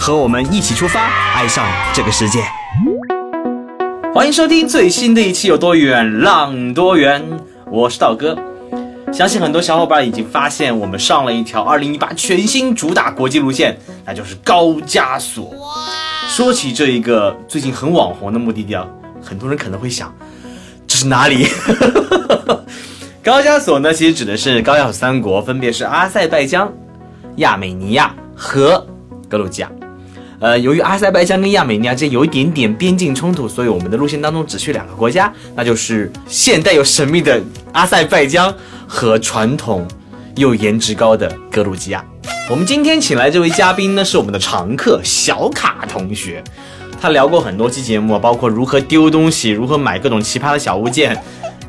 和我们一起出发，爱上这个世界。欢迎收听最新的一期《有多远浪多远》，我是道哥。相信很多小伙伴已经发现，我们上了一条2018全新主打国际路线，那就是高加索。说起这一个最近很网红的目的地啊，很多人可能会想，这是哪里？高加索呢，其实指的是高加索三国，分别是阿塞拜疆、亚美尼亚和格鲁吉亚。呃，由于阿塞拜疆跟亚美尼亚之间有一点点边境冲突，所以我们的路线当中只去两个国家，那就是现代又神秘的阿塞拜疆和传统又颜值高的格鲁吉亚。我们今天请来这位嘉宾呢，是我们的常客小卡同学，他聊过很多期节目，包括如何丢东西，如何买各种奇葩的小物件。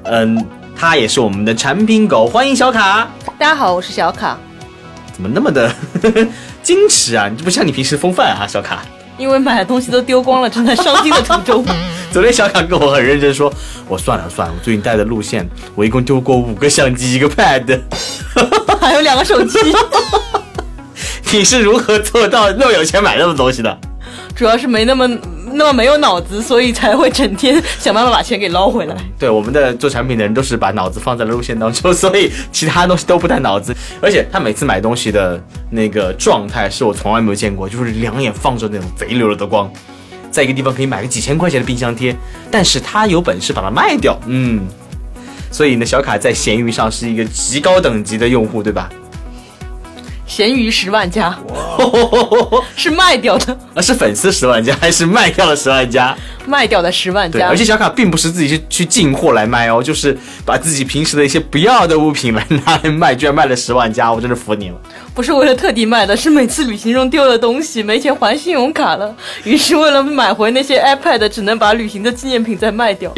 嗯，他也是我们的产品狗，欢迎小卡。大家好，我是小卡。怎么那么的矜持啊？你这不像你平时风范啊，小卡。因为买的东西都丢光了，正在烧金的途中。昨天小卡跟我很认真说，我算了算了，我最近带的路线，我一共丢过五个相机，一个 pad，还有两个手机。你是如何做到那么有钱买那么东西的？主要是没那么那么没有脑子，所以才会整天想办法把钱给捞回来。对，我们的做产品的人都是把脑子放在了路线当中，所以其他东西都不带脑子。而且他每次买东西的那个状态是我从来没有见过，就是两眼放着那种贼溜溜的光，在一个地方可以买个几千块钱的冰箱贴，但是他有本事把它卖掉。嗯，所以呢，小卡在闲鱼上是一个极高等级的用户，对吧？闲鱼十万加，是卖掉的，啊，是粉丝十万加还是卖掉了十万加？卖掉的十万加。而且小卡并不是自己去去进货来卖哦，就是把自己平时的一些不要的物品来拿来卖，居然卖了十万加，我真是服你了。不是为了特地卖的，是每次旅行中丢了东西没钱还信用卡了，于是为了买回那些 iPad，只能把旅行的纪念品再卖掉。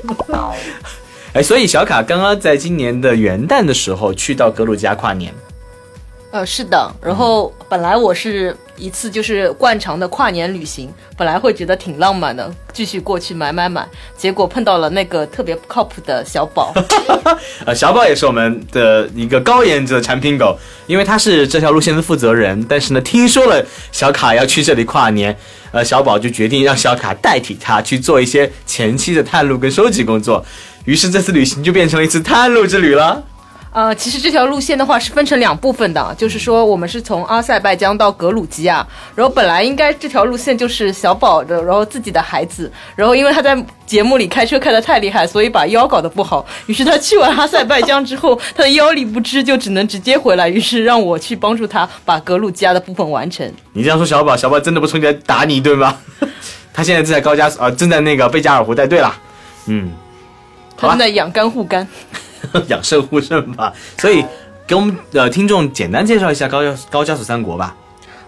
哎，所以小卡刚刚在今年的元旦的时候去到格鲁吉亚跨年。呃，是的，然后本来我是一次就是惯常的跨年旅行，本来会觉得挺浪漫的，继续过去买买买，结果碰到了那个特别不靠谱的小宝。呃，小宝也是我们的一个高颜值的产品狗，因为他是这条路线的负责人，但是呢，听说了小卡要去这里跨年，呃，小宝就决定让小卡代替他去做一些前期的探路跟收集工作，于是这次旅行就变成了一次探路之旅了。呃，其实这条路线的话是分成两部分的，就是说我们是从阿塞拜疆到格鲁吉亚，然后本来应该这条路线就是小宝的，然后自己的孩子，然后因为他在节目里开车开得太厉害，所以把腰搞得不好，于是他去完阿塞拜疆之后，他的腰力不支，就只能直接回来，于是让我去帮助他把格鲁吉亚的部分完成。你这样说小宝，小宝真的不冲进来打你一顿吗？他现在正在高加索，呃，正在那个贝加尔湖带队了，嗯，他正在养肝护肝。养生护肾吧，所以给我们的听众简单介绍一下高加高加索三国吧。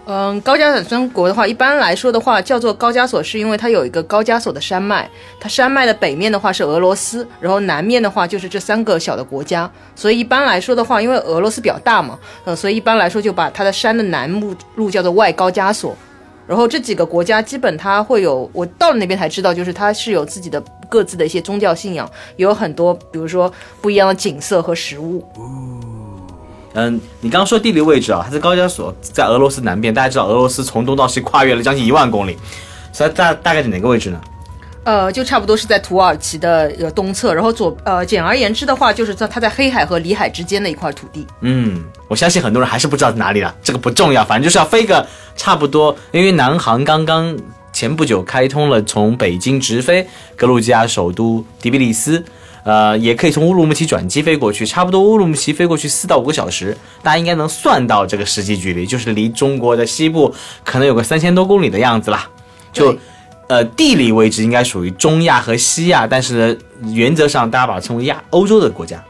嗯，高加索三国的话，一般来说的话叫做高加索，是因为它有一个高加索的山脉，它山脉的北面的话是俄罗斯，然后南面的话就是这三个小的国家。所以一般来说的话，因为俄罗斯比较大嘛，呃，所以一般来说就把它的山的南部路叫做外高加索。然后这几个国家基本它会有，我到了那边才知道，就是它是有自己的各自的一些宗教信仰，也有很多，比如说不一样的景色和食物。嗯，你刚刚说地理位置啊，它是高加索，在俄罗斯南边。大家知道俄罗斯从东到西跨越了将近一万公里，所以大大概是哪个位置呢？呃，就差不多是在土耳其的呃东侧，然后左呃，简而言之的话，就是在它在黑海和里海之间的一块土地。嗯，我相信很多人还是不知道在哪里了，这个不重要，反正就是要飞个差不多。因为南航刚刚前不久开通了从北京直飞格鲁吉亚首都迪比利斯，呃，也可以从乌鲁木齐转机飞过去，差不多乌鲁木齐飞过去四到五个小时，大家应该能算到这个实际距离，就是离中国的西部可能有个三千多公里的样子啦，就。呃，地理位置应该属于中亚和西亚，但是呢，原则上大家把它称为亚欧洲的国家。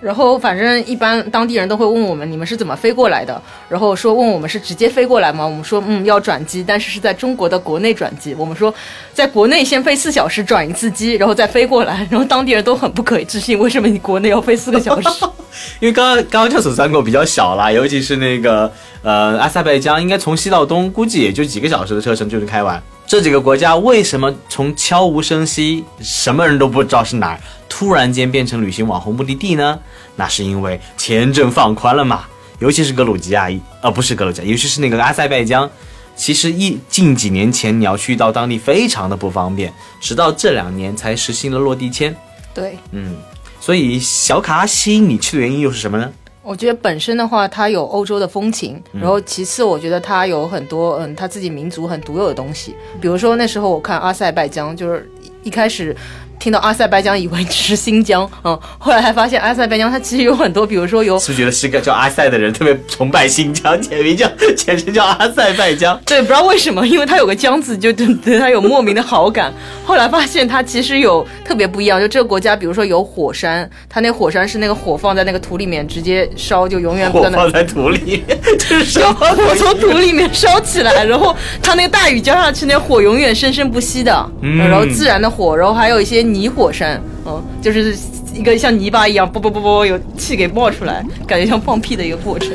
然后反正一般当地人都会问我们你们是怎么飞过来的，然后说问我们是直接飞过来吗？我们说嗯要转机，但是是在中国的国内转机。我们说在国内先飞四小时转一次机，然后再飞过来。然后当地人都很不可置信，为什么你国内要飞四个小时？因为刚刚刚刚这所三国比较小啦，尤其是那个呃阿塞拜疆，应该从西到东估计也就几个小时的车程就能开完。这几个国家为什么从悄无声息，什么人都不知道是哪儿，突然间变成旅行网红目的地呢？那是因为签证放宽了嘛。尤其是格鲁吉亚，呃，不是格鲁吉亚，尤其是那个阿塞拜疆，其实一近几年前你要去到当地非常的不方便，直到这两年才实行了落地签。对，嗯，所以小卡吸引你去的原因又是什么呢？我觉得本身的话，它有欧洲的风情，然后其次，我觉得它有很多嗯，它自己民族很独有的东西。比如说那时候我看阿塞拜疆，就是一开始。听到阿塞拜疆以为只是新疆，嗯，后来还发现阿塞拜疆它其实有很多，比如说有，是不是觉得是个叫阿塞的人特别崇拜新疆，简名叫简称叫阿塞拜疆？对，不知道为什么，因为它有个疆字，就对对它有莫名的好感。后来发现它其实有特别不一样，就这个国家，比如说有火山，它那火山是那个火放在那个土里面直接烧，就永远不火放在土里，就是烧火从土里面烧起来，然后它那个大雨浇下去，那火永远生生不息的，然后自然的火，然后还有一些。泥火山，嗯，就是一个像泥巴一样，啵啵啵啵有气给冒出来，感觉像放屁的一个过程。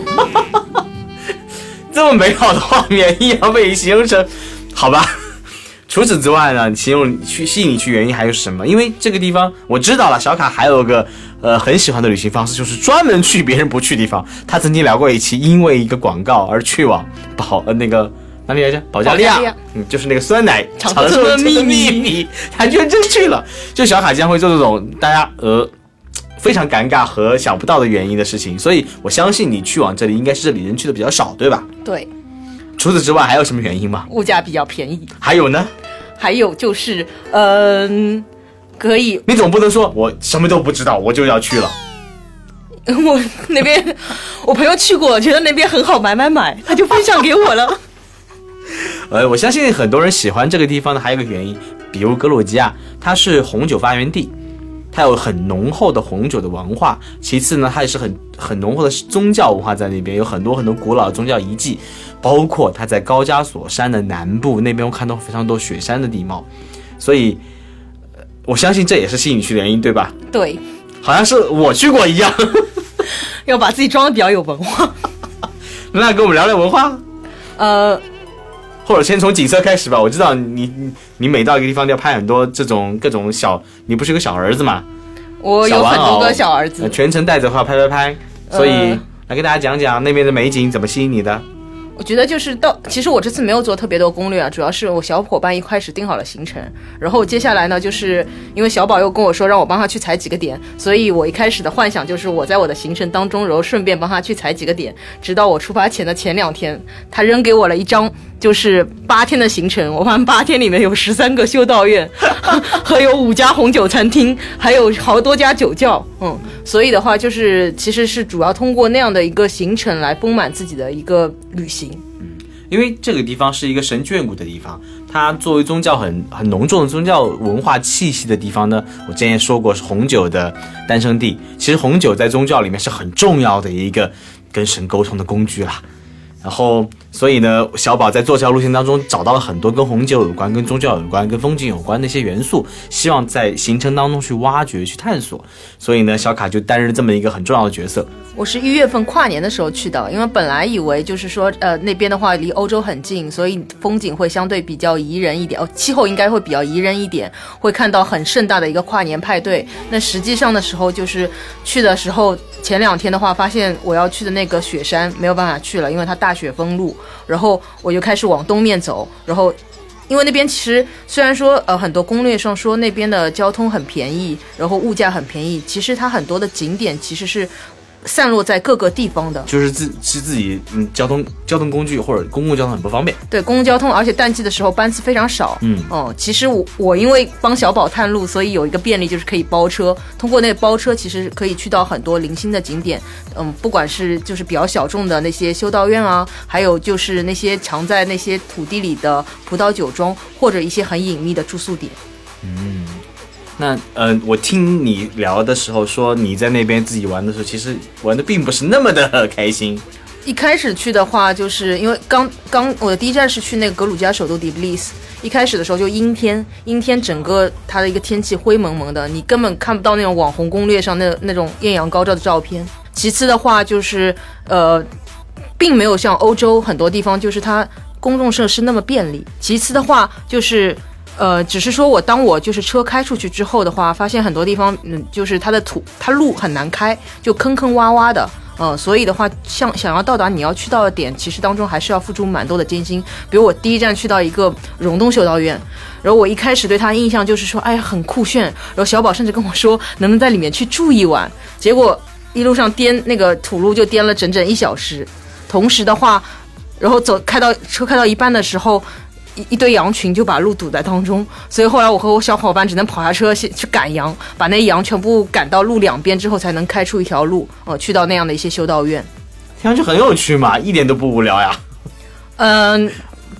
这么美好的画面，一样被形容成，好吧。除此之外呢，形容去吸引你去原因还有什么？因为这个地方我知道了，小卡还有个呃很喜欢的旅行方式，就是专门去别人不去地方。他曾经聊过一期，因为一个广告而去往宝呃那个。哪里来着？保加利亚，嗯，就是那个酸奶长寿的秘密，他居然真去了。就小卡将会做这种大家呃非常尴尬和想不到的原因的事情，所以我相信你去往这里应该是这里人去的比较少，对吧？对。除此之外还有什么原因吗？物价比较便宜。还有呢？还有就是，嗯，可以。你总不能说我什么都不知道，我就要去了。我那边我朋友去过，觉得那边很好，买买买，他就分享给我了。呃，我相信很多人喜欢这个地方呢，还有一个原因，比如格鲁吉亚，它是红酒发源地，它有很浓厚的红酒的文化。其次呢，它也是很很浓厚的宗教文化在那边，有很多很多古老的宗教遗迹，包括它在高加索山的南部那边，我看到非常多雪山的地貌，所以，我相信这也是吸引去的原因，对吧？对，好像是我去过一样，要把自己装的比较有文化。那跟我们聊聊文化，呃。或者先从景色开始吧。我知道你你你每到一个地方都要拍很多这种各种小，你不是有个小儿子吗？我有很多个小儿子，全程带着话拍拍拍。所以来给大家讲讲那边的美景怎么吸引你的。我觉得就是到，其实我这次没有做特别多攻略啊，主要是我小伙伴一开始定好了行程，然后接下来呢，就是因为小宝又跟我说让我帮他去踩几个点，所以我一开始的幻想就是我在我的行程当中，然后顺便帮他去踩几个点，直到我出发前的前两天，他扔给我了一张就是八天的行程，我发现八天里面有十三个修道院，和有五家红酒餐厅，还有好多家酒窖，嗯，所以的话就是其实是主要通过那样的一个行程来丰满自己的一个旅行。嗯，因为这个地方是一个神眷顾的地方，它作为宗教很很浓重的宗教文化气息的地方呢。我之前说过是红酒的诞生地，其实红酒在宗教里面是很重要的一个跟神沟通的工具啦。然后，所以呢，小宝在做这条路线当中找到了很多跟红酒有关、跟宗教有关、跟风景有关的一些元素，希望在行程当中去挖掘、去探索。所以呢，小卡就担任这么一个很重要的角色。我是一月份跨年的时候去的，因为本来以为就是说，呃，那边的话离欧洲很近，所以风景会相对比较宜人一点，哦，气候应该会比较宜人一点，会看到很盛大的一个跨年派对。那实际上的时候，就是去的时候。前两天的话，发现我要去的那个雪山没有办法去了，因为它大雪封路。然后我就开始往东面走，然后因为那边其实虽然说呃很多攻略上说那边的交通很便宜，然后物价很便宜，其实它很多的景点其实是。散落在各个地方的，就是自是自己嗯交通交通工具或者公共交通很不方便。对，公共交通，而且淡季的时候班次非常少。嗯哦，其实我我因为帮小宝探路，所以有一个便利就是可以包车。通过那个包车，其实可以去到很多零星的景点。嗯，不管是就是比较小众的那些修道院啊，还有就是那些藏在那些土地里的葡萄酒庄，或者一些很隐秘的住宿点。嗯。那呃，我听你聊的时候说你在那边自己玩的时候，其实玩的并不是那么的开心。一开始去的话，就是因为刚刚我的第一站是去那个格鲁吉亚首都迪布利斯，一开始的时候就阴天，阴天整个它的一个天气灰蒙蒙的，你根本看不到那种网红攻略上那那种艳阳高照的照片。其次的话就是呃，并没有像欧洲很多地方就是它公众设施那么便利。其次的话就是。呃，只是说我当我就是车开出去之后的话，发现很多地方，嗯，就是它的土，它路很难开，就坑坑洼洼的，嗯，所以的话，像想要到达你要去到的点，其实当中还是要付出蛮多的艰辛。比如我第一站去到一个溶洞修道院，然后我一开始对它印象就是说，哎呀，很酷炫，然后小宝甚至跟我说，能不能在里面去住一晚？结果一路上颠那个土路就颠了整整一小时，同时的话，然后走开到车开到一半的时候。一一堆羊群就把路堵在当中，所以后来我和我小伙伴只能跑下车去去赶羊，把那羊全部赶到路两边之后，才能开出一条路，呃，去到那样的一些修道院。听上去很有趣嘛，一点都不无聊呀。嗯，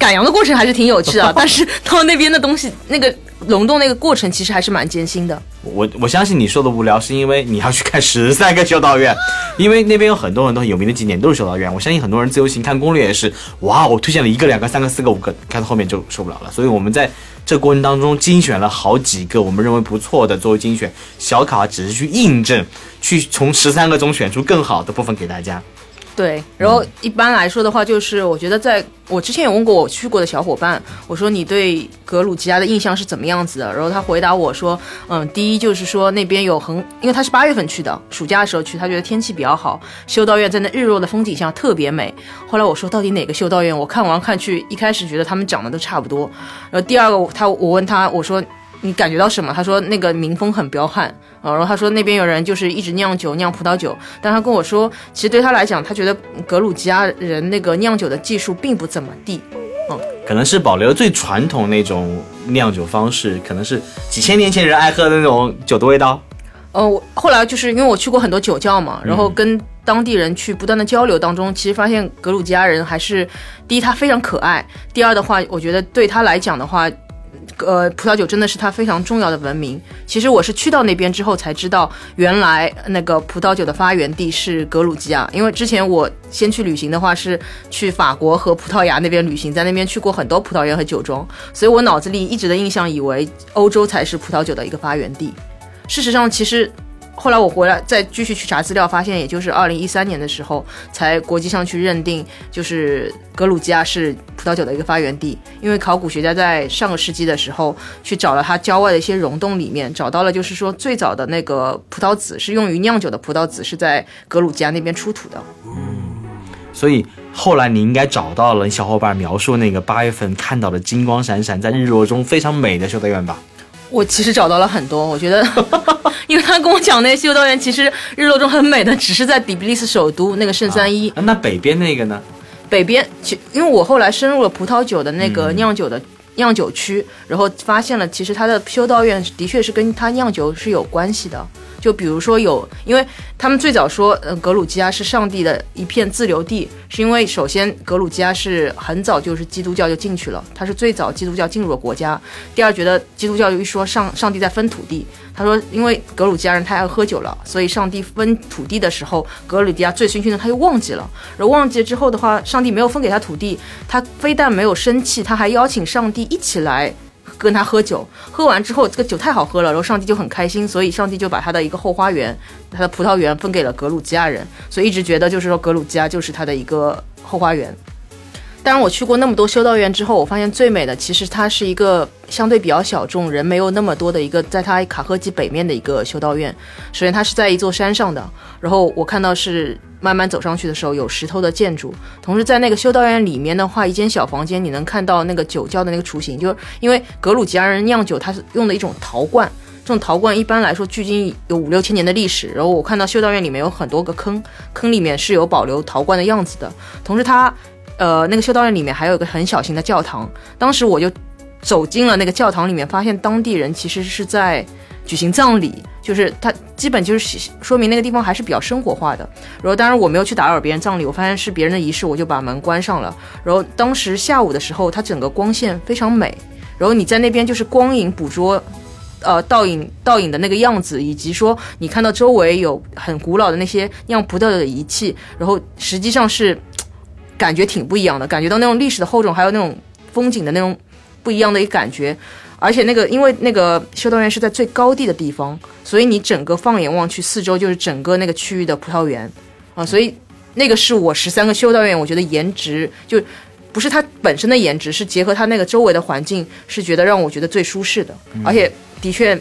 赶羊的过程还是挺有趣的，但是到那边的东西那个。溶洞那个过程其实还是蛮艰辛的。我我相信你说的无聊，是因为你要去看十三个修道院，因为那边有很多很多有名的景点都是修道院。我相信很多人自由行看攻略也是，哇，我推荐了一个、两个、三个、四个、五个，看到后面就受不了了。所以我们在这过程当中精选了好几个我们认为不错的作为精选小卡，只是去印证，去从十三个中选出更好的部分给大家。对，然后一般来说的话，就是我觉得在我之前有问过我去过的小伙伴，我说你对格鲁吉亚的印象是怎么样子的？然后他回答我说，嗯，第一就是说那边有很，因为他是八月份去的，暑假的时候去，他觉得天气比较好，修道院在那日落的风景下特别美。后来我说到底哪个修道院？我看完看去，一开始觉得他们长得都差不多。然后第二个他我问他，我说。你感觉到什么？他说那个民风很彪悍啊，然后他说那边有人就是一直酿酒酿葡萄酒，但他跟我说，其实对他来讲，他觉得格鲁吉亚人那个酿酒的技术并不怎么地，嗯，可能是保留最传统那种酿酒方式，可能是几千年前人爱喝的那种酒的味道。呃，我后来就是因为我去过很多酒窖嘛，然后跟当地人去不断的交流当中，其实发现格鲁吉亚人还是第一他非常可爱，第二的话，我觉得对他来讲的话。呃，葡萄酒真的是它非常重要的文明。其实我是去到那边之后才知道，原来那个葡萄酒的发源地是格鲁吉亚。因为之前我先去旅行的话是去法国和葡萄牙那边旅行，在那边去过很多葡萄园和酒庄，所以我脑子里一直的印象以为欧洲才是葡萄酒的一个发源地。事实上，其实。后来我回来再继续去查资料，发现也就是二零一三年的时候，才国际上去认定，就是格鲁吉亚是葡萄酒的一个发源地。因为考古学家在上个世纪的时候去找了它郊外的一些溶洞里面，找到了就是说最早的那个葡萄籽是用于酿酒的葡萄籽是在格鲁吉亚那边出土的。嗯，所以后来你应该找到了小伙伴描述那个八月份看到的金光闪闪，在日落中非常美的修道院吧。我其实找到了很多，我觉得，因为他跟我讲那修道院其实日落中很美的，只是在底比利斯首都那个圣三一。那北边那个呢？北边，其因为我后来深入了葡萄酒的那个酿酒的酿酒区，然后发现了其实它的修道院的确是跟它酿酒是有关系的。就比如说有，因为他们最早说，呃，格鲁吉亚是上帝的一片自留地，是因为首先格鲁吉亚是很早就是基督教就进去了，它是最早基督教进入了国家。第二，觉得基督教又一说上上帝在分土地，他说因为格鲁吉亚人太爱喝酒了，所以上帝分土地的时候，格鲁吉亚醉醺醺的他又忘记了，然后忘记之后的话，上帝没有分给他土地，他非但没有生气，他还邀请上帝一起来。跟他喝酒，喝完之后这个酒太好喝了，然后上帝就很开心，所以上帝就把他的一个后花园，他的葡萄园分给了格鲁吉亚人，所以一直觉得就是说格鲁吉亚就是他的一个后花园。当然我去过那么多修道院之后，我发现最美的其实它是一个相对比较小众、人没有那么多的一个，在它卡赫基北面的一个修道院。首先它是在一座山上的，然后我看到是。慢慢走上去的时候，有石头的建筑，同时在那个修道院里面的话，一间小房间，你能看到那个酒窖的那个雏形，就是因为格鲁吉亚人酿酒，它是用的一种陶罐，这种陶罐一般来说距今有五六千年的历史。然后我看到修道院里面有很多个坑，坑里面是有保留陶罐的样子的。同时，它，呃，那个修道院里面还有一个很小型的教堂。当时我就走进了那个教堂里面，发现当地人其实是在。举行葬礼，就是他基本就是说明那个地方还是比较生活化的。然后当然我没有去打扰别人葬礼，我发现是别人的仪式，我就把门关上了。然后当时下午的时候，它整个光线非常美。然后你在那边就是光影捕捉呃倒影倒影的那个样子，以及说你看到周围有很古老的那些酿葡萄的仪器，然后实际上是感觉挺不一样的，感觉到那种历史的厚重，还有那种风景的那种不一样的一个感觉。而且那个，因为那个修道院是在最高地的地方，所以你整个放眼望去，四周就是整个那个区域的葡萄园啊，所以那个是我十三个修道院，我觉得颜值就不是它本身的颜值，是结合它那个周围的环境，是觉得让我觉得最舒适的。而且的确，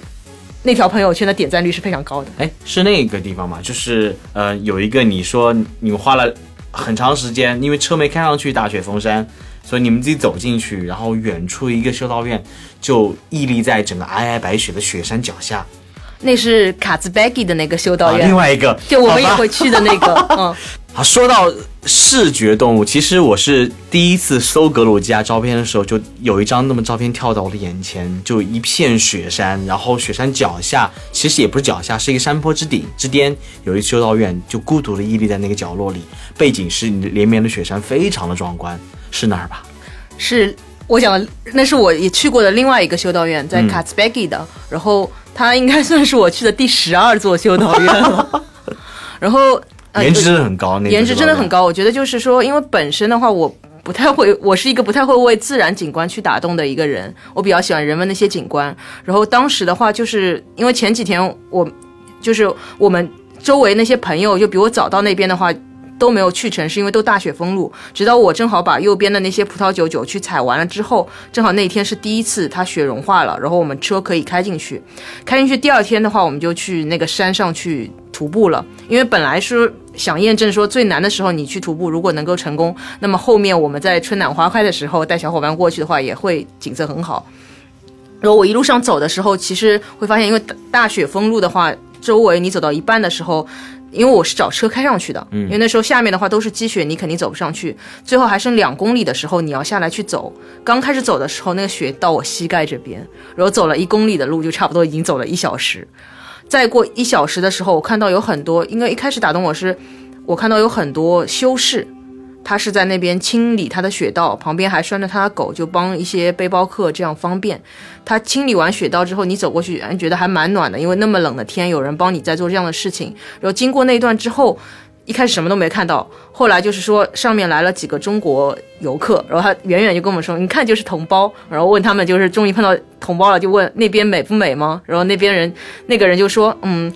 那条朋友圈的点赞率是非常高的。哎，是那个地方吗？就是呃，有一个你说你们花了很长时间，因为车没开上去，大雪封山。所以你们自己走进去，然后远处一个修道院就屹立在整个皑皑白雪的雪山脚下。那是卡兹贝基的那个修道院，另外一个就我们也会去的那个。嗯，好，说到视觉动物，其实我是第一次搜格鲁吉亚照片的时候，就有一张那么照片跳到我的眼前，就一片雪山，然后雪山脚下其实也不是脚下，是一个山坡之顶之巅，有一修道院就孤独的屹立在那个角落里，背景是连绵的雪山，非常的壮观。是哪儿吧？是我讲的，那是我也去过的另外一个修道院，在卡茨贝基的。然后它应该算是我去的第十二座修道院了。然后颜值真的很高，颜值真的很高。我觉得就是说，因为本身的话，我不太会，我是一个不太会为自然景观去打动的一个人。我比较喜欢人文那些景观。然后当时的话，就是因为前几天我就是我们周围那些朋友就比我早到那边的话。都没有去成，是因为都大雪封路。直到我正好把右边的那些葡萄酒酒去采完了之后，正好那天是第一次它雪融化了，然后我们车可以开进去。开进去第二天的话，我们就去那个山上去徒步了。因为本来是想验证说最难的时候你去徒步，如果能够成功，那么后面我们在春暖花开的时候带小伙伴过去的话，也会景色很好。然后我一路上走的时候，其实会发现，因为大雪封路的话，周围你走到一半的时候。因为我是找车开上去的，因为那时候下面的话都是积雪，你肯定走不上去。最后还剩两公里的时候，你要下来去走。刚开始走的时候，那个雪到我膝盖这边，然后走了一公里的路，就差不多已经走了一小时。再过一小时的时候，我看到有很多，应该一开始打动我是，我看到有很多修士。他是在那边清理他的雪道，旁边还拴着他的狗，就帮一些背包客这样方便。他清理完雪道之后，你走过去，觉得还蛮暖的，因为那么冷的天，有人帮你在做这样的事情。然后经过那段之后，一开始什么都没看到，后来就是说上面来了几个中国游客，然后他远远就跟我们说，你看就是同胞，然后问他们就是终于碰到同胞了，就问那边美不美吗？然后那边人那个人就说，嗯。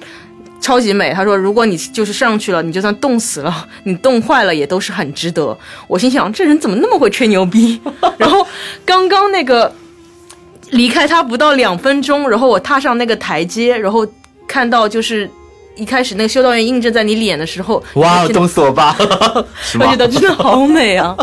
超级美，他说：“如果你就是上去了，你就算冻死了，你冻坏了也都是很值得。”我心想，这人怎么那么会吹牛逼？然后刚刚那个离开他不到两分钟，然后我踏上那个台阶，然后看到就是一开始那个修道院印证在你脸的时候，哇，冻死我吧！我觉得真的好美啊。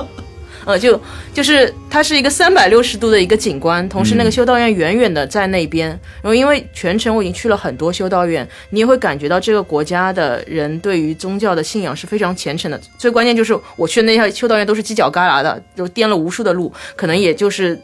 呃，就就是它是一个三百六十度的一个景观，同时那个修道院远远的在那边。然后因为全程我已经去了很多修道院，你也会感觉到这个国家的人对于宗教的信仰是非常虔诚的。最关键就是我去的那些修道院都是犄角旮旯的，就颠了无数的路，可能也就是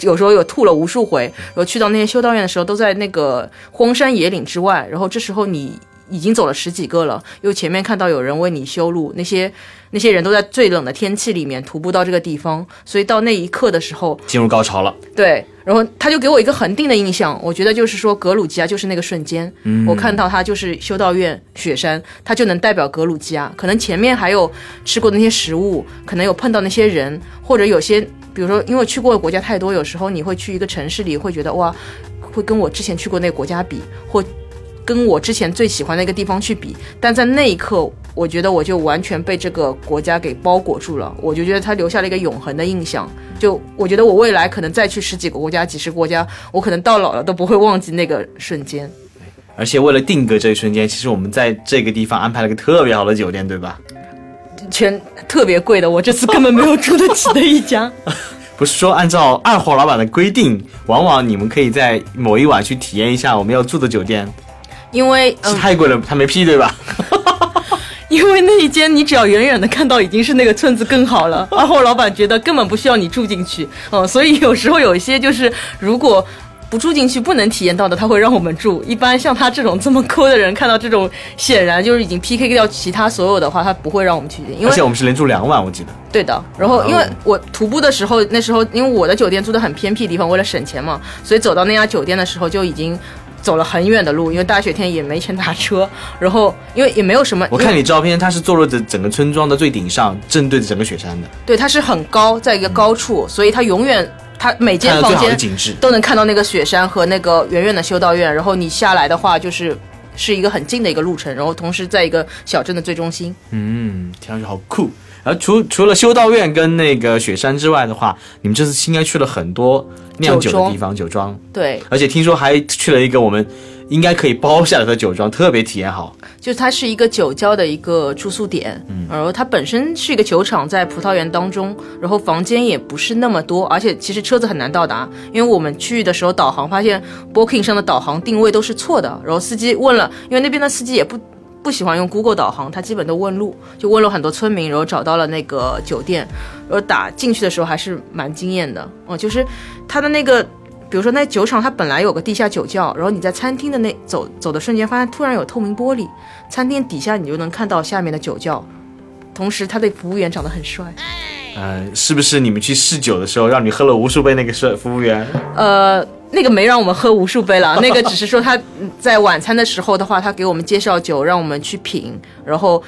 有时候有吐了无数回。然后去到那些修道院的时候，都在那个荒山野岭之外。然后这时候你已经走了十几个了，又前面看到有人为你修路，那些。那些人都在最冷的天气里面徒步到这个地方，所以到那一刻的时候进入高潮了。对，然后他就给我一个恒定的印象，我觉得就是说格鲁吉亚就是那个瞬间，我看到它就是修道院雪山，它就能代表格鲁吉亚。可能前面还有吃过那些食物，可能有碰到那些人，或者有些，比如说因为去过的国家太多，有时候你会去一个城市里，会觉得哇，会跟我之前去过那个国家比，或跟我之前最喜欢的一个地方去比，但在那一刻。我觉得我就完全被这个国家给包裹住了，我就觉得它留下了一个永恒的印象。就我觉得我未来可能再去十几个国家、几十个国家，我可能到老了都不会忘记那个瞬间。而且为了定格这一瞬间，其实我们在这个地方安排了个特别好的酒店，对吧？全特别贵的，我这次根本没有住得起的一家。不是说按照二货老板的规定，往往你们可以在某一晚去体验一下我们要住的酒店，因为是太贵了，他没批，对吧？因为那一间你只要远远的看到已经是那个村子更好了，然后老板觉得根本不需要你住进去，嗯，所以有时候有一些就是如果不住进去不能体验到的，他会让我们住。一般像他这种这么抠的人，看到这种显然就是已经 PK 掉其他所有的话，他不会让我们去。因为而且我们是连住两晚，我记得。对的，然后因为我徒步的时候，那时候因为我的酒店住的很偏僻的地方，为了省钱嘛，所以走到那家酒店的时候就已经走了很远的路，因为大雪天也没钱打车，然后因为也没有什么，我看你照片，它是坐落着整个村庄的最顶上，正对着整个雪山的，对它是很高，在一个高处，所以它永远它每间房间。都能看到那个雪山和那个远远的修道院，然后你下来的话就是。是一个很近的一个路程，然后同时在一个小镇的最中心。嗯，听上去好酷。然后除除了修道院跟那个雪山之外的话，你们这次应该去了很多酿酒的地方，酒庄，对，而且听说还去了一个我们应该可以包下来的酒庄，特别体验好。就它是一个酒窖的一个住宿点，嗯，然后它本身是一个酒厂在葡萄园当中，然后房间也不是那么多，而且其实车子很难到达，因为我们去的时候导航发现 Booking 上的导航定位都是错的，然后司机问了，因为那边的司机也不。不喜欢用 Google 导航，他基本都问路，就问了很多村民，然后找到了那个酒店，然后打进去的时候还是蛮惊艳的。哦，就是他的那个比如说那酒厂它本来有个地下酒窖，然后你在餐厅的那走走的瞬间，发现突然有透明玻璃，餐厅底下你就能看到下面的酒窖，同时他的服务员长得很帅，呃，是不是你们去试酒的时候，让你喝了无数杯那个是服务员？呃，那个没让我们喝无数杯了，那个只是说他嗯在晚餐的时候的话，他给我们介绍酒，让我们去品，然后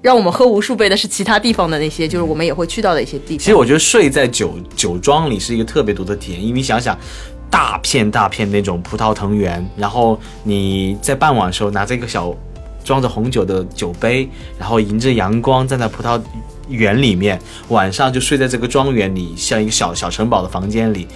让我们喝无数杯的是其他地方的那些，就是我们也会去到的一些地方。其实我觉得睡在酒酒庄里是一个特别独特的体验，因为你想想，大片大片那种葡萄藤园，然后你在傍晚的时候拿着一个小装着红酒的酒杯，然后迎着阳光站在葡萄园里面，晚上就睡在这个庄园里，像一个小小城堡的房间里。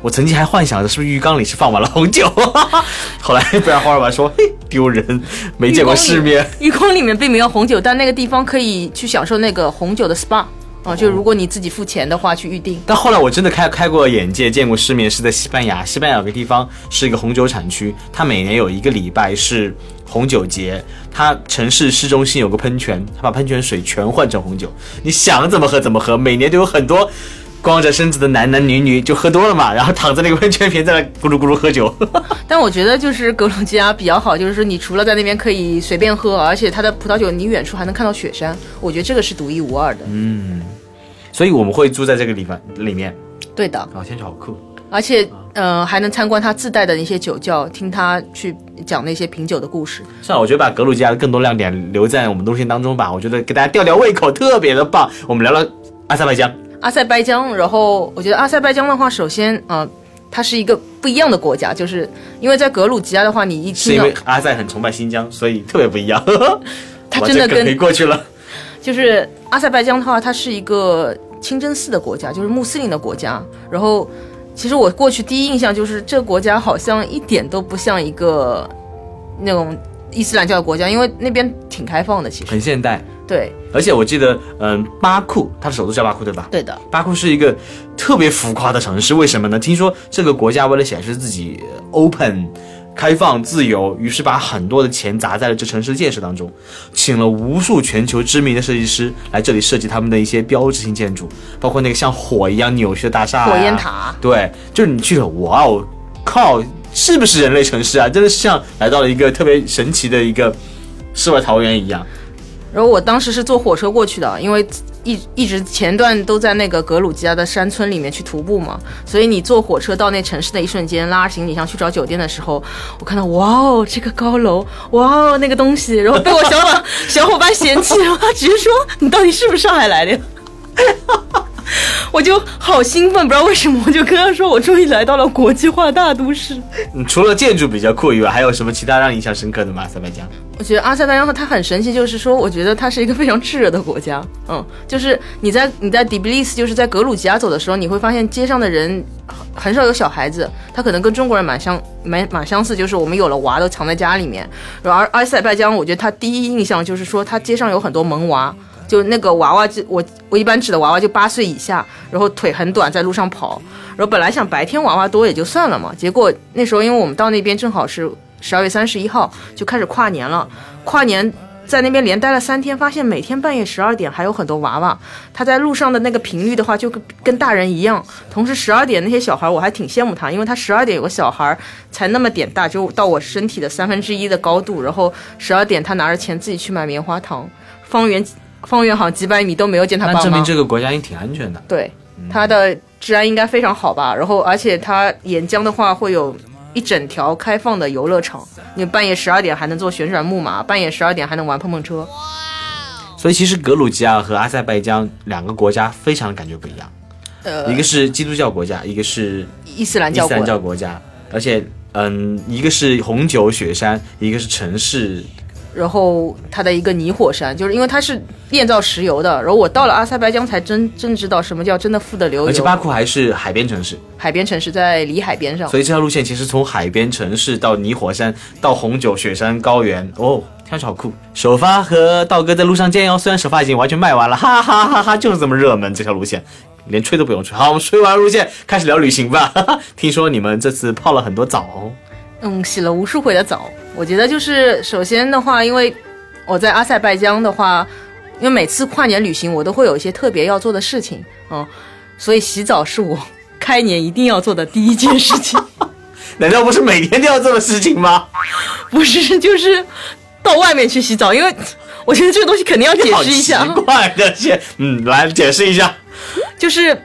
我曾经还幻想着是不是浴缸里是放满了红酒，后来布兰霍尔曼说：“嘿，丢人，没见过世面。”浴缸里面并没有红酒，但那个地方可以去享受那个红酒的 SPA 哦，就如果你自己付钱的话去预定。但后来我真的开开过眼界，见过世面，是在西班牙。西班牙有个地方是一个红酒产区，它每年有一个礼拜是红酒节，它城市市中心有个喷泉，它把喷泉水全换成红酒，你想怎么喝怎么喝。每年都有很多光着身子的男男女女就喝多了嘛，然后躺在那个温泉边在那咕噜咕噜喝酒。但我觉得就是格鲁吉亚比较好，就是说你除了在那边可以随便喝，而且它的葡萄酒你远处还能看到雪山，我觉得这个是独一无二的。嗯，所以我们会住在这个地方里面。对的，啊，听起来好酷。而且呃还能参观他自带的那些酒窖，听他去讲那些品酒的故事。算了，我觉得把格鲁吉亚的更多亮点留在我们路线当中吧。我觉得给大家吊吊胃口，特别的棒。我们聊聊阿塞拜疆。阿塞拜疆，然后我觉得阿塞拜疆的话，首先呃。它是一个不一样的国家，就是因为在格鲁吉亚的话，你一听到是因为阿塞很崇拜新疆，所以 特别不一样。他真的跟过去了。就是阿塞拜疆的话，它是一个清真寺的国家，就是穆斯林的国家。然后，其实我过去第一印象就是这个国家好像一点都不像一个那种伊斯兰教的国家，因为那边挺开放的。其实，很现代。对而且我记得，嗯，巴库，它的首都叫巴库，对吧？对的，巴库是一个特别浮夸的城市，为什么呢？听说这个国家为了显示自己 open、开放、自由，于是把很多的钱砸在了这城市的建设当中，请了无数全球知名的设计师来这里设计他们的一些标志性建筑，包括那个像火一样扭曲的大厦、火焰。塔。对，就是你去了，哇哦，靠，是不是人类城市啊？真的是像来到了一个特别神奇的一个世外桃源一样。然后我当时是坐火车过去的，因为一一直前段都在那个格鲁吉亚的山村里面去徒步嘛，所以你坐火车到那城市的一瞬间，拉着行李箱去找酒店的时候，我看到哇哦这个高楼，哇哦那个东西，然后被我小伙小伙伴嫌弃，然后他直接说你到底是不是上海来的呀？我就好兴奋，不知道为什么，我就跟他说我终于来到了国际化大都市。嗯，除了建筑比较酷以外，还有什么其他让你印象深刻的吗？阿塞拜疆？我觉得阿塞拜疆它很神奇，就是说，我觉得它是一个非常炙热的国家。嗯，就是你在你在迪比利斯，就是在格鲁吉亚走的时候，你会发现街上的人很很少有小孩子，他可能跟中国人蛮相蛮蛮相似，就是我们有了娃都藏在家里面。然后而阿塞拜疆，我觉得他第一印象就是说，他街上有很多萌娃。就那个娃娃，就我我一般指的娃娃就八岁以下，然后腿很短，在路上跑。然后本来想白天娃娃多也就算了嘛，结果那时候因为我们到那边正好是十二月三十一号，就开始跨年了。跨年在那边连待了三天，发现每天半夜十二点还有很多娃娃，他在路上的那个频率的话就跟跟大人一样。同时十二点那些小孩我还挺羡慕他，因为他十二点有个小孩才那么点大，就到我身体的三分之一的高度，然后十二点他拿着钱自己去买棉花糖，方圆方圆好像几百米都没有见他爸妈。那证明这个国家应挺安全的。对，它的治安应该非常好吧？然后而且它沿江的话会有。一整条开放的游乐场，你半夜十二点还能坐旋转木马，半夜十二点还能玩碰碰车。所以其实格鲁吉亚和阿塞拜疆两个国家非常感觉不一样，呃，一个是基督教国家，一个是伊斯兰教国伊斯兰教国家，而且嗯，一个是红酒雪山，一个是城市。然后它的一个泥火山，就是因为它是炼造石油的。然后我到了阿塞拜疆才真真知道什么叫真的富得流油。而且巴库还是海边城市，海边城市在离海边上，所以这条路线其实从海边城市到泥火山，到红酒雪山高原，哦，听上去好酷。首发和道哥在路上见哟，虽然首发已经完全卖完了，哈哈哈哈，就是这么热门这条路线，连吹都不用吹。好，我们吹完路线，开始聊旅行吧。听说你们这次泡了很多澡哦。嗯，洗了无数回的澡。我觉得就是首先的话，因为我在阿塞拜疆的话，因为每次跨年旅行我都会有一些特别要做的事情，嗯，所以洗澡是我开年一定要做的第一件事情。难道不是每天都要做的事情吗？不是，就是到外面去洗澡，因为我觉得这个东西肯定要解释一下。奇怪的先，嗯，来解释一下，就是。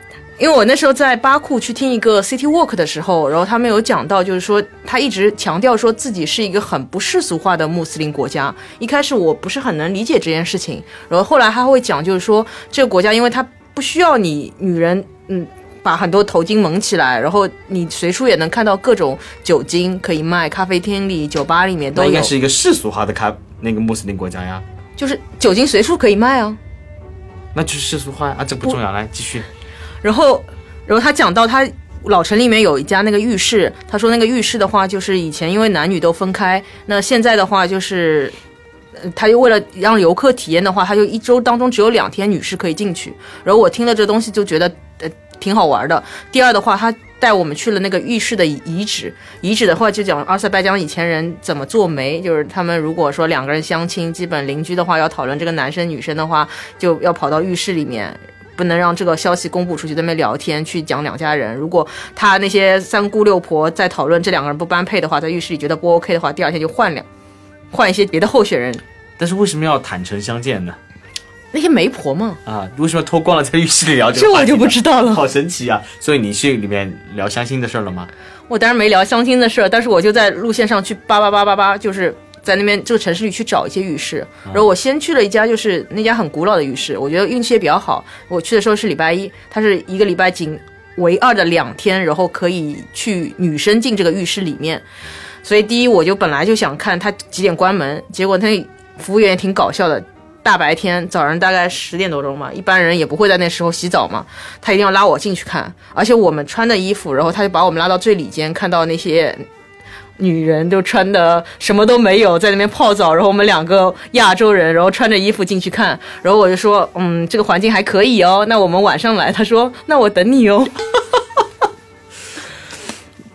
因为我那时候在巴库去听一个 City Walk 的时候，然后他们有讲到，就是说他一直强调说自己是一个很不世俗化的穆斯林国家。一开始我不是很能理解这件事情，然后后来他会讲，就是说这个国家，因为它不需要你女人，嗯，把很多头巾蒙起来，然后你随处也能看到各种酒精可以卖，咖啡厅里、酒吧里面都有。应该是一个世俗化的咖那个穆斯林国家呀。就是酒精随处可以卖啊。那就是世俗化啊，这不重要，来继续。然后，然后他讲到他老城里面有一家那个浴室，他说那个浴室的话，就是以前因为男女都分开，那现在的话就是，他就为了让游客体验的话，他就一周当中只有两天女士可以进去。然后我听了这东西就觉得呃挺好玩的。第二的话，他带我们去了那个浴室的遗址，遗址的话就讲阿塞拜疆以前人怎么做媒，就是他们如果说两个人相亲，基本邻居的话要讨论这个男生女生的话，就要跑到浴室里面。不能让这个消息公布出去，在那边聊天去讲两家人。如果他那些三姑六婆在讨论这两个人不般配的话，在浴室里觉得不 OK 的话，第二天就换两，换一些别的候选人。但是为什么要坦诚相见呢？那些媒婆嘛。啊，为什么 脱光了在浴室里聊这我就不知道了。好神奇啊！所以你去里面聊相亲的事了吗？我当然没聊相亲的事，但是我就在路线上去叭叭叭叭叭，就是。在那边这个城市里去找一些浴室，然后我先去了一家，就是那家很古老的浴室，我觉得运气也比较好。我去的时候是礼拜一，它是一个礼拜仅唯二的两天，然后可以去女生进这个浴室里面。所以第一，我就本来就想看他几点关门，结果那服务员也挺搞笑的，大白天早上大概十点多钟嘛，一般人也不会在那时候洗澡嘛，他一定要拉我进去看，而且我们穿的衣服，然后他就把我们拉到最里间，看到那些。女人都穿的什么都没有，在那边泡澡，然后我们两个亚洲人，然后穿着衣服进去看，然后我就说，嗯，这个环境还可以哦，那我们晚上来。他说，那我等你哦。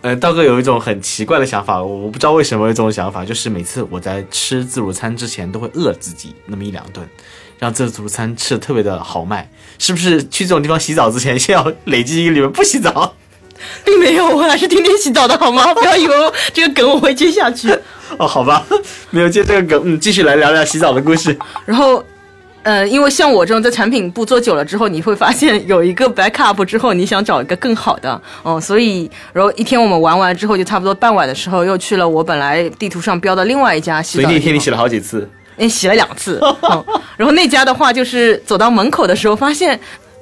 嗯，道哥有一种很奇怪的想法，我不知道为什么有这种想法，就是每次我在吃自助餐之前都会饿自己那么一两顿，让这自助餐吃的特别的豪迈。是不是去这种地方洗澡之前，先要累积一个礼拜不洗澡？并没有，我还是天天洗澡的好吗？不要以为这个梗我会接下去。哦，好吧，没有接这个梗，嗯，继续来聊聊洗澡的故事。然后，呃，因为像我这种在产品部做久了之后，你会发现有一个 backup 之后，你想找一个更好的，哦，所以，然后一天我们玩完之后，就差不多傍晚的时候，又去了我本来地图上标的另外一家洗澡。所以那天你洗了好几次？嗯，洗了两次。然后那家的话，就是走到门口的时候发现。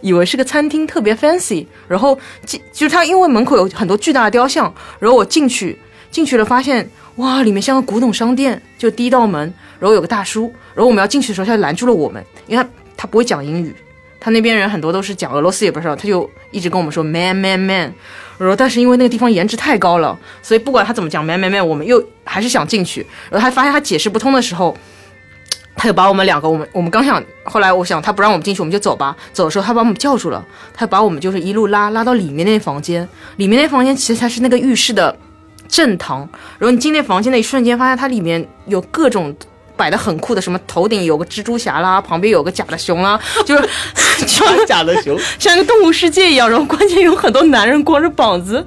以为是个餐厅，特别 fancy，然后进就是它，因为门口有很多巨大的雕像，然后我进去进去了，发现哇，里面像个古董商店，就第一道门，然后有个大叔，然后我们要进去的时候，他就拦住了我们，因为他他不会讲英语，他那边人很多都是讲俄罗斯也不知道，他就一直跟我们说 man man man，然后但是因为那个地方颜值太高了，所以不管他怎么讲 man man man，我们又还是想进去，然后他发现他解释不通的时候。他就把我们两个，我们我们刚想，后来我想他不让我们进去，我们就走吧。走的时候，他把我们叫住了，他把我们就是一路拉拉到里面那房间。里面那房间其实才是那个浴室的正堂。然后你进那房间的一瞬间，发现它里面有各种摆的很酷的，什么头顶有个蜘蛛侠啦，旁边有个假的熊啦，就是装假的熊，像一个动物世界一样。然后关键有很多男人光着膀子，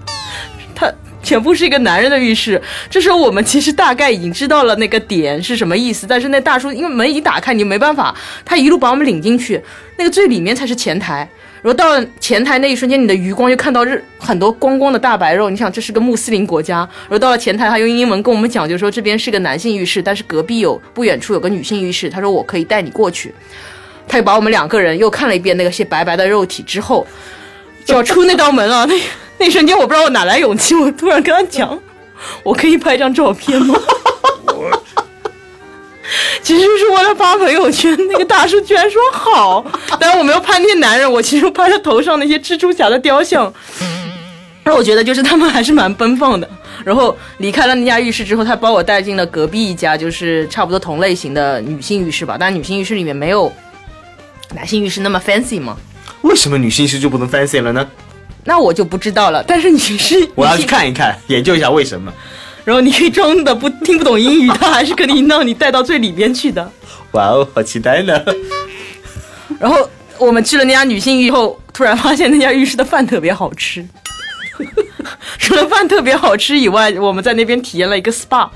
全部是一个男人的浴室。这时候我们其实大概已经知道了那个点是什么意思，但是那大叔因为门一打开，你就没办法，他一路把我们领进去，那个最里面才是前台。然后到了前台那一瞬间，你的余光就看到日很多光光的大白肉。你想，这是个穆斯林国家。然后到了前台，他用英文跟我们讲，就说这边是个男性浴室，但是隔壁有不远处有个女性浴室。他说我可以带你过去。他又把我们两个人又看了一遍那个些白白的肉体之后，就要出那道门了。那那一瞬间，我不知道我哪来勇气，我突然跟他讲，我可以拍张照片吗？其实是为了发朋友圈，那个大叔居然说好，但是我没有拍那男人，我其实拍他头上那些蜘蛛侠的雕像。然后我觉得就是他们还是蛮奔放的。然后离开了那家浴室之后，他把我带进了隔壁一家，就是差不多同类型的女性浴室吧。但女性浴室里面没有男性浴室那么 fancy 吗？为什么女性浴室就不能 fancy 了呢？那我就不知道了。但是你是，我要去看一看，研究一下为什么。然后你可以装的不听不懂英语，他还是可以让你带到最里边去的。哇哦，好期待呢！然后我们去了那家女性浴后，突然发现那家浴室的饭特别好吃。除了饭特别好吃以外，我们在那边体验了一个 SPA。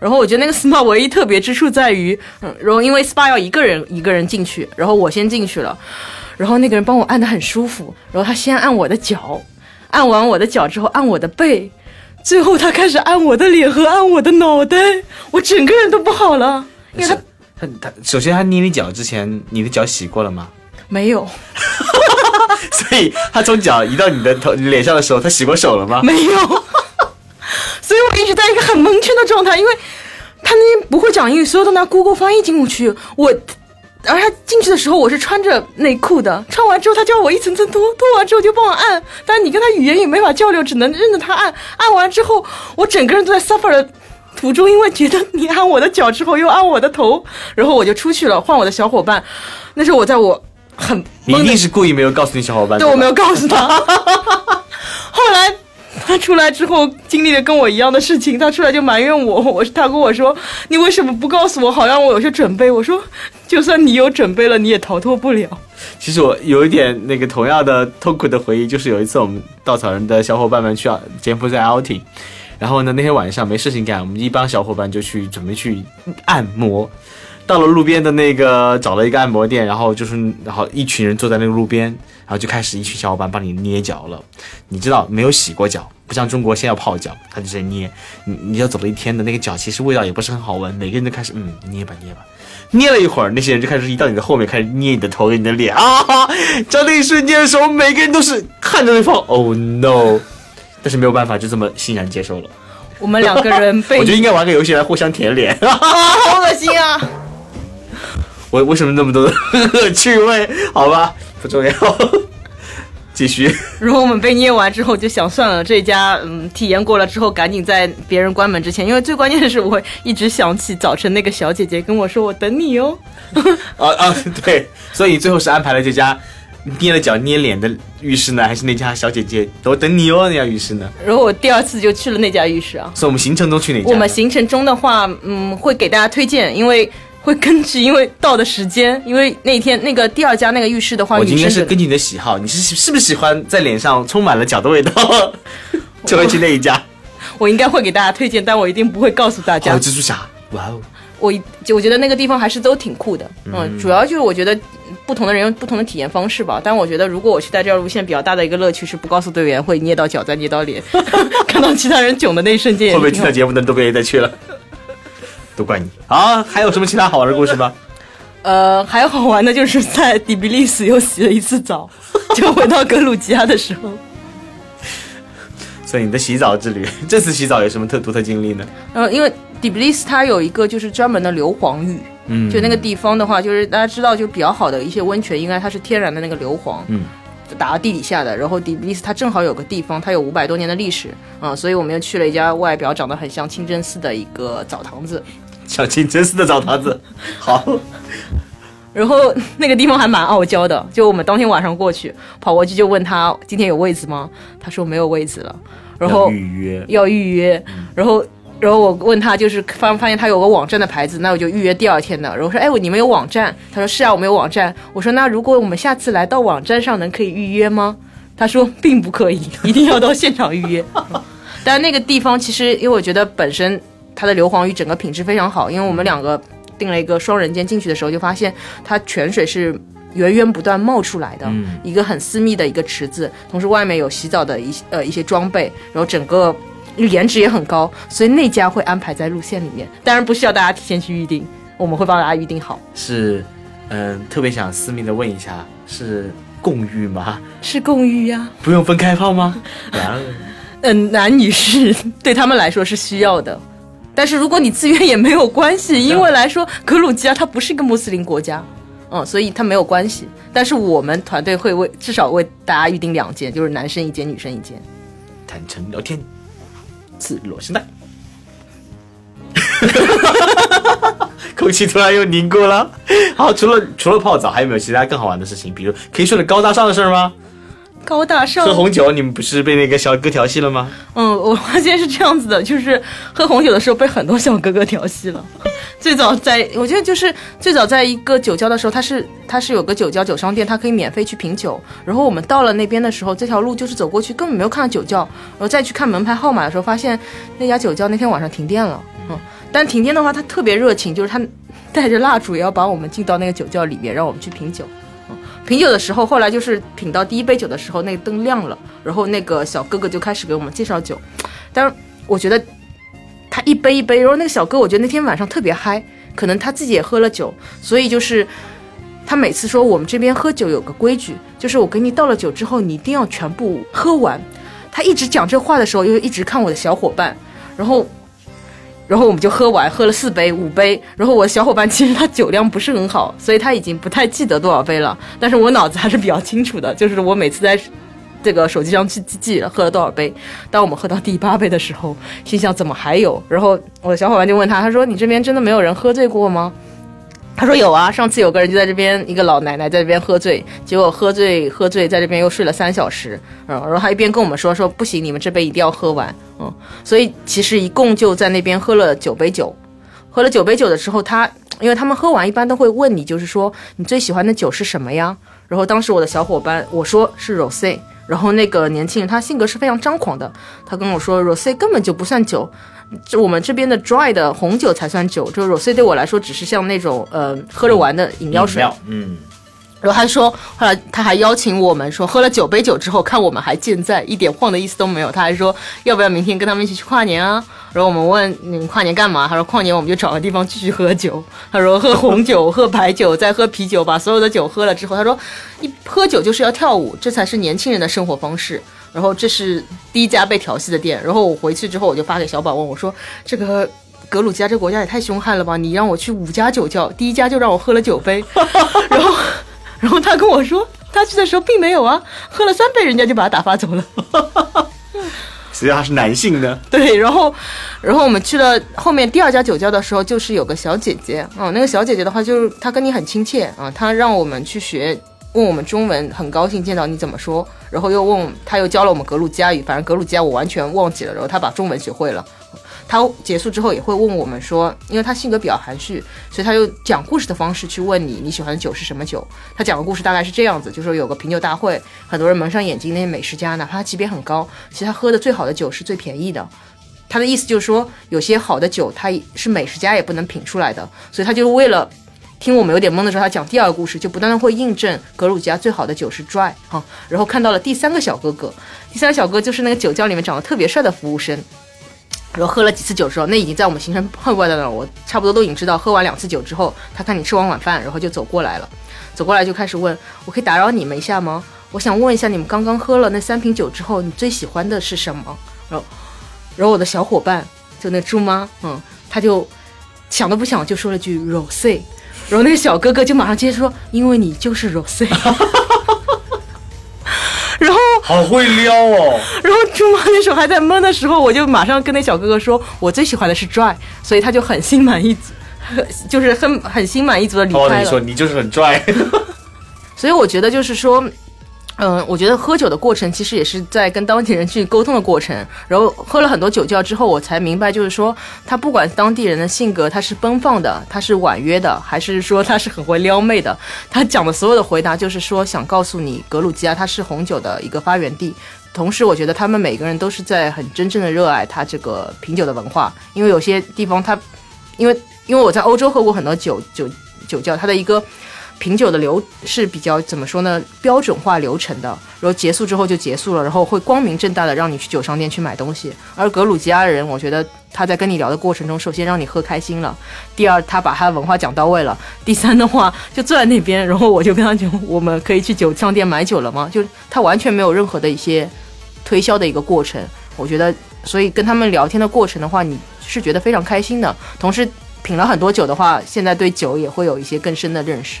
然后我觉得那个 SPA 唯一特别之处在于，嗯，然后因为 SPA 要一个人一个人进去，然后我先进去了，然后那个人帮我按的很舒服，然后他先按我的脚，按完我的脚之后按我的背。最后，他开始按我的脸和按我的脑袋，我整个人都不好了。因为他他他，首先他捏你脚之前，你的脚洗过了吗？没有。所以他从脚移到你的头脸上的时候，他洗过手了吗？没有。所以我一直在一个很蒙圈的状态，因为他那边不会讲英语，所有都拿 Google 翻译进过去，我。而他进去的时候，我是穿着内裤的。穿完之后，他叫我一层层脱，脱完之后就帮我按。但是你跟他语言也没法交流，只能认着他按。按完之后，我整个人都在 suffer 的途中，因为觉得你按我的脚之后又按我的头，然后我就出去了，换我的小伙伴。那时候我在我很，你一定是故意没有告诉你小伙伴，对我没有告诉他。后来。他出来之后经历了跟我一样的事情，他出来就埋怨我，我他跟我说：“你为什么不告诉我，好让我有些准备？”我说：“就算你有准备了，你也逃脱不了。”其实我有一点那个同样的痛苦的回忆，就是有一次我们稻草人的小伙伴们去柬埔寨 outing，然后呢那天晚上没事情干，我们一帮小伙伴就去准备去按摩。到了路边的那个找了一个按摩店，然后就是然后一群人坐在那个路边，然后就开始一群小伙伴帮你捏脚了。你知道没有洗过脚，不像中国先要泡脚，他就在捏。你你要走了一天的那个脚，其实味道也不是很好闻。每个人都开始嗯捏吧捏吧，捏了一会儿，那些人就开始移到你的后面，开始捏你的头、你的脸啊。在那一瞬间的时候，每个人都是看着对方，Oh no！但是没有办法，就这么欣然接受了。我们两个人被 我觉得应该玩个游戏来互相舔脸，好恶心啊！我为什么那么多的恶趣味？好吧，不重要，继续。如果我们被捏完之后，就想算了，这家嗯体验过了之后，赶紧在别人关门之前，因为最关键的是，我会一直想起早晨那个小姐姐跟我说：“我等你哦。”啊啊，对，所以最后是安排了这家捏了脚捏脸的浴室呢，还是那家小姐姐我等你哦那家浴室呢？然后我第二次就去了那家浴室啊。所以我们行程中去哪家？我们行程中的话，嗯，会给大家推荐，因为。会根据因为到的时间，因为那天那个第二家那个浴室的话，我应该是根据你的喜好，你是是不是喜欢在脸上充满了脚的味道，就会去那一家。我应该会给大家推荐，但我一定不会告诉大家。蜘蛛侠，哇哦！我就我觉得那个地方还是都挺酷的，嗯，主要就是我觉得不同的人有不同的体验方式吧。但我觉得如果我去带这条路线，比较大的一个乐趣是不告诉队员会捏到脚再捏到脸，看到其他人囧的那一瞬间。会不会听到节目的人都不愿意再去了？都怪你啊！还有什么其他好玩的故事吗？呃，还有好玩的就是在底比利斯又洗了一次澡，就回到格鲁吉亚的时候。所以你的洗澡之旅，这次洗澡有什么特独特经历呢？呃，因为底比利斯它有一个就是专门的硫磺浴，嗯，就那个地方的话，就是大家知道，就比较好的一些温泉，应该它是天然的那个硫磺，嗯，打到地底下的。然后底比利斯它正好有个地方，它有五百多年的历史，嗯，所以我们又去了一家外表长得很像清真寺的一个澡堂子。小青真寺的澡堂子，好。然后那个地方还蛮傲娇的，就我们当天晚上过去，跑过去就问他今天有位子吗？他说没有位子了。然后预约要预约。然后然后我问他，就是发发现他有个网站的牌子，那我就预约第二天的。然后我说，哎，你们有网站？他说是啊，我们有网站。我说，那如果我们下次来到网站上，能可以预约吗？他说并不可以，一定要到现场预约。但那个地方其实，因为我觉得本身它的硫磺鱼整个品质非常好，因为我们两个订了一个双人间进去的时候，就发现它泉水是源源不断冒出来的，一个很私密的一个池子，同时外面有洗澡的一呃一些装备，然后整个颜值也很高，所以那家会安排在路线里面，当然不需要大家提前去预定，我们会帮大家预定好。是，嗯，特别想私密的问一下，是共浴吗？是共浴呀，不用分开泡吗？然后。嗯，男女士对他们来说是需要的，但是如果你自愿也没有关系，因为来说格鲁吉亚它不是一个穆斯林国家，嗯，所以它没有关系。但是我们团队会为至少为大家预定两间，就是男生一间，女生一间。坦诚聊天，自裸现在，空气突然又凝固了。好，除了除了泡澡，还有没有其他更好玩的事情？比如可以说点高大上的事儿吗？高大上喝红酒，你们不是被那个小哥调戏了吗？嗯，我发现是这样子的，就是喝红酒的时候被很多小哥哥调戏了。最早在，我觉得就是最早在一个酒窖的时候，他是他是有个酒窖酒商店，他可以免费去品酒。然后我们到了那边的时候，这条路就是走过去，根本没有看到酒窖。然后再去看门牌号码的时候，发现那家酒窖那天晚上停电了。嗯，但停电的话，他特别热情，就是他带着蜡烛也要把我们进到那个酒窖里面，让我们去品酒。品酒的时候，后来就是品到第一杯酒的时候，那个灯亮了，然后那个小哥哥就开始给我们介绍酒。但是我觉得他一杯一杯，然后那个小哥，我觉得那天晚上特别嗨，可能他自己也喝了酒，所以就是他每次说我们这边喝酒有个规矩，就是我给你倒了酒之后，你一定要全部喝完。他一直讲这话的时候，又一直看我的小伙伴，然后。然后我们就喝完，喝了四杯、五杯。然后我小伙伴其实他酒量不是很好，所以他已经不太记得多少杯了。但是我脑子还是比较清楚的，就是我每次在这个手机上去记记喝了多少杯。当我们喝到第八杯的时候，心想怎么还有？然后我的小伙伴就问他，他说：“你这边真的没有人喝醉过吗？”他说有啊，上次有个人就在这边，一个老奶奶在这边喝醉，结果喝醉喝醉在这边又睡了三小时，嗯，然后他一边跟我们说说不行，你们这杯一定要喝完，嗯，所以其实一共就在那边喝了九杯酒，喝了九杯酒的时候，他因为他们喝完一般都会问你，就是说你最喜欢的酒是什么呀？然后当时我的小伙伴我说是 rose，然后那个年轻人他性格是非常张狂的，他跟我说 rose 根本就不算酒。就我们这边的 dry 的红酒才算酒，就 rose 对我来说只是像那种呃喝着玩的饮料水。嗯。然后他说，后来他还邀请我们说，喝了九杯酒之后，看我们还健在，一点晃的意思都没有。他还说，要不要明天跟他们一起去跨年啊？然后我们问你跨年干嘛？他说跨年我们就找个地方继续喝酒。他说喝红酒、喝白酒，再喝啤酒，把所有的酒喝了之后，他说一喝酒就是要跳舞，这才是年轻人的生活方式。然后这是第一家被调戏的店。然后我回去之后，我就发给小宝问我说：“这个格鲁吉亚这国家也太凶悍了吧？你让我去五家酒窖，第一家就让我喝了九杯。”然后，然后他跟我说，他去的时候并没有啊，喝了三杯，人家就把他打发走了。实际上是男性的。对，然后，然后我们去了后面第二家酒窖的时候，就是有个小姐姐啊，那个小姐姐的话就是她跟你很亲切啊，她让我们去学。问我们中文，很高兴见到你，怎么说？然后又问，她又教了我们格鲁吉亚语，反正格鲁吉亚我完全忘记了。然后她把中文学会了。他结束之后也会问我们说，因为他性格比较含蓄，所以他用讲故事的方式去问你，你喜欢的酒是什么酒？他讲的故事大概是这样子，就说有个品酒大会，很多人蒙上眼睛，那些美食家哪怕级别很高，其实他喝的最好的酒是最便宜的。他的意思就是说，有些好的酒他是美食家也不能品出来的，所以他就是为了。听我们有点懵的时候，他讲第二个故事，就不断的会印证格鲁吉亚最好的酒是 dry 哈，然后看到了第三个小哥哥，第三个小哥就是那个酒窖里面长得特别帅的服务生，然后喝了几次酒之后，那已经在我们行程后外的了，我差不多都已经知道，喝完两次酒之后，他看你吃完晚饭，然后就走过来了，走过来就开始问，我可以打扰你们一下吗？我想问一下，你们刚刚喝了那三瓶酒之后，你最喜欢的是什么？然后，然后我的小伙伴就那猪妈，嗯，他就想都不想就说了句 rose。然后那个小哥哥就马上接着说：“因为你就是 Rose。”然后好会撩哦。然后猪妈那时候还在闷的时候，我就马上跟那小哥哥说：“我最喜欢的是 Dry。”所以他就很心满意足，就是很很心满意足的离开了。你说你就是很拽。所以我觉得就是说，嗯，我觉得喝酒的过程其实也是在跟当地人去沟通的过程。然后喝了很多酒窖之后，我才明白，就是说他不管当地人的性格，他是奔放的，他是婉约的，还是说他是很会撩妹的，他讲的所有的回答就是说想告诉你，格鲁吉亚它是红酒的一个发源地。同时，我觉得他们每个人都是在很真正的热爱他这个品酒的文化，因为有些地方他，因为因为我在欧洲喝过很多酒酒酒窖，它的一个。品酒的流是比较怎么说呢？标准化流程的，然后结束之后就结束了，然后会光明正大的让你去酒商店去买东西。而格鲁吉亚人，我觉得他在跟你聊的过程中，首先让你喝开心了，第二他把他的文化讲到位了，第三的话就坐在那边，然后我就跟他讲，我们可以去酒商店买酒了吗？就他完全没有任何的一些推销的一个过程。我觉得，所以跟他们聊天的过程的话，你是觉得非常开心的。同时品了很多酒的话，现在对酒也会有一些更深的认识。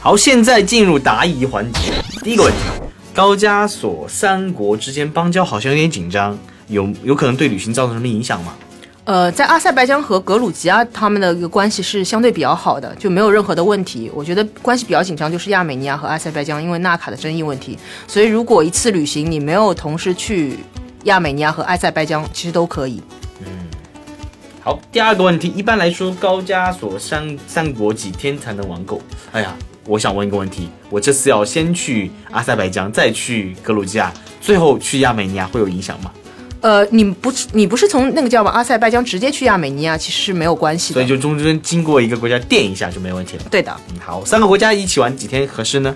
好，现在进入答疑环节。第一个问题：高加索三国之间邦交好像有点紧张，有有可能对旅行造成什么影响吗？呃，在阿塞拜疆和格鲁吉亚，他们的一个关系是相对比较好的，就没有任何的问题。我觉得关系比较紧张就是亚美尼亚和阿塞拜疆，因为纳卡的争议问题。所以如果一次旅行你没有同时去亚美尼亚和阿塞拜疆，其实都可以。好，第二个问题，一般来说，高加索三三国几天才能玩够？哎呀，我想问一个问题，我这次要先去阿塞拜疆，再去格鲁吉亚，最后去亚美尼亚，会有影响吗？呃，你不是你不是从那个叫阿塞拜疆直接去亚美尼亚，其实是没有关系的，所以就中间经过一个国家垫一下就没问题了。对的，嗯，好，三个国家一起玩几天合适呢？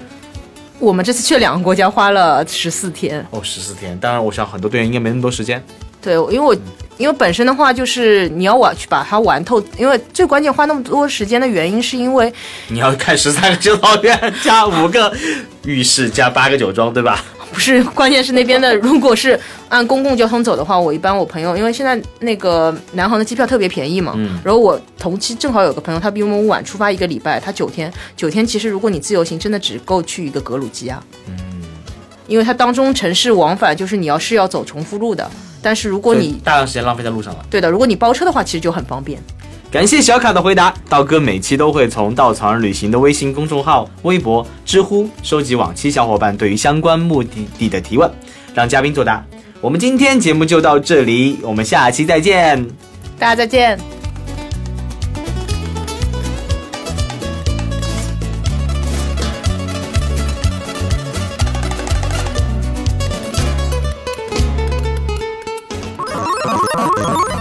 我们这次去了两个国家，花了十四天。哦，十四天，当然，我想很多队员应该没那么多时间。对，因为我。因为本身的话，就是你要玩去把它玩透。因为最关键花那么多时间的原因，是因为你要看十三个修道院加五个浴室加八个酒庄，对吧？不是，关键是那边的，如果是按公共交通走的话，我一般我朋友，因为现在那个南航的机票特别便宜嘛，嗯，然后我同期正好有个朋友，他比我们晚出发一个礼拜，他九天，九天其实如果你自由行，真的只够去一个格鲁吉亚，嗯，因为它当中城市往返就是你要是要走重复路的。但是如果你大量时间浪费在路上了，对的。如果你包车的话，其实就很方便。感谢小卡的回答，道哥每期都会从稻草人旅行的微信公众号、微博、知乎收集往期小伙伴对于相关目的地的提问，让嘉宾作答。我们今天节目就到这里，我们下期再见，大家再见。